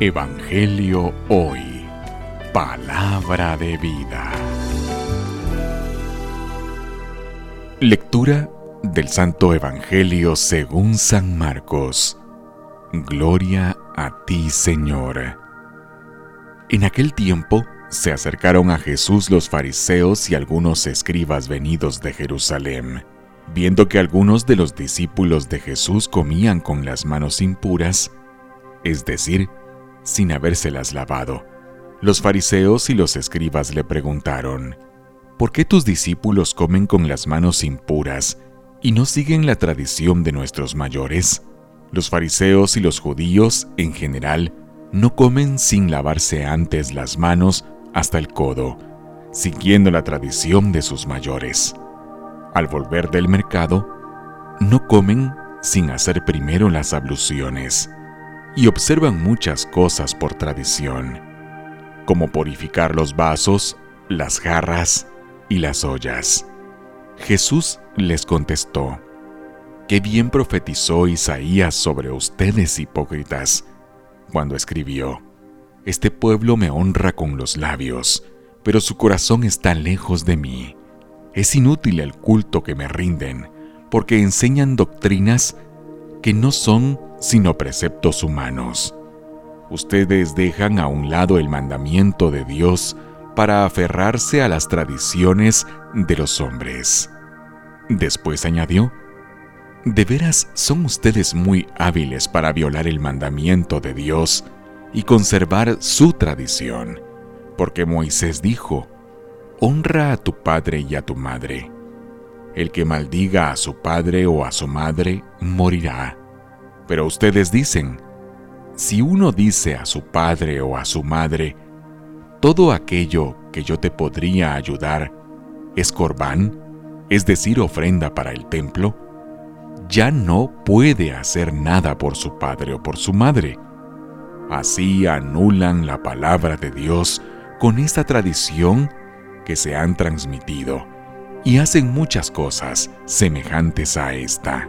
Evangelio Hoy. Palabra de vida. Lectura del Santo Evangelio según San Marcos. Gloria a ti, Señor. En aquel tiempo se acercaron a Jesús los fariseos y algunos escribas venidos de Jerusalén. Viendo que algunos de los discípulos de Jesús comían con las manos impuras, es decir, sin habérselas lavado. Los fariseos y los escribas le preguntaron, ¿por qué tus discípulos comen con las manos impuras y no siguen la tradición de nuestros mayores? Los fariseos y los judíos, en general, no comen sin lavarse antes las manos hasta el codo, siguiendo la tradición de sus mayores. Al volver del mercado, no comen sin hacer primero las abluciones y observan muchas cosas por tradición, como purificar los vasos, las jarras y las ollas. Jesús les contestó, Qué bien profetizó Isaías sobre ustedes hipócritas, cuando escribió, Este pueblo me honra con los labios, pero su corazón está lejos de mí. Es inútil el culto que me rinden, porque enseñan doctrinas que no son sino preceptos humanos. Ustedes dejan a un lado el mandamiento de Dios para aferrarse a las tradiciones de los hombres. Después añadió, De veras son ustedes muy hábiles para violar el mandamiento de Dios y conservar su tradición, porque Moisés dijo, Honra a tu padre y a tu madre. El que maldiga a su padre o a su madre morirá. Pero ustedes dicen, si uno dice a su padre o a su madre, todo aquello que yo te podría ayudar es corbán, es decir, ofrenda para el templo, ya no puede hacer nada por su padre o por su madre. Así anulan la palabra de Dios con esta tradición que se han transmitido y hacen muchas cosas semejantes a esta.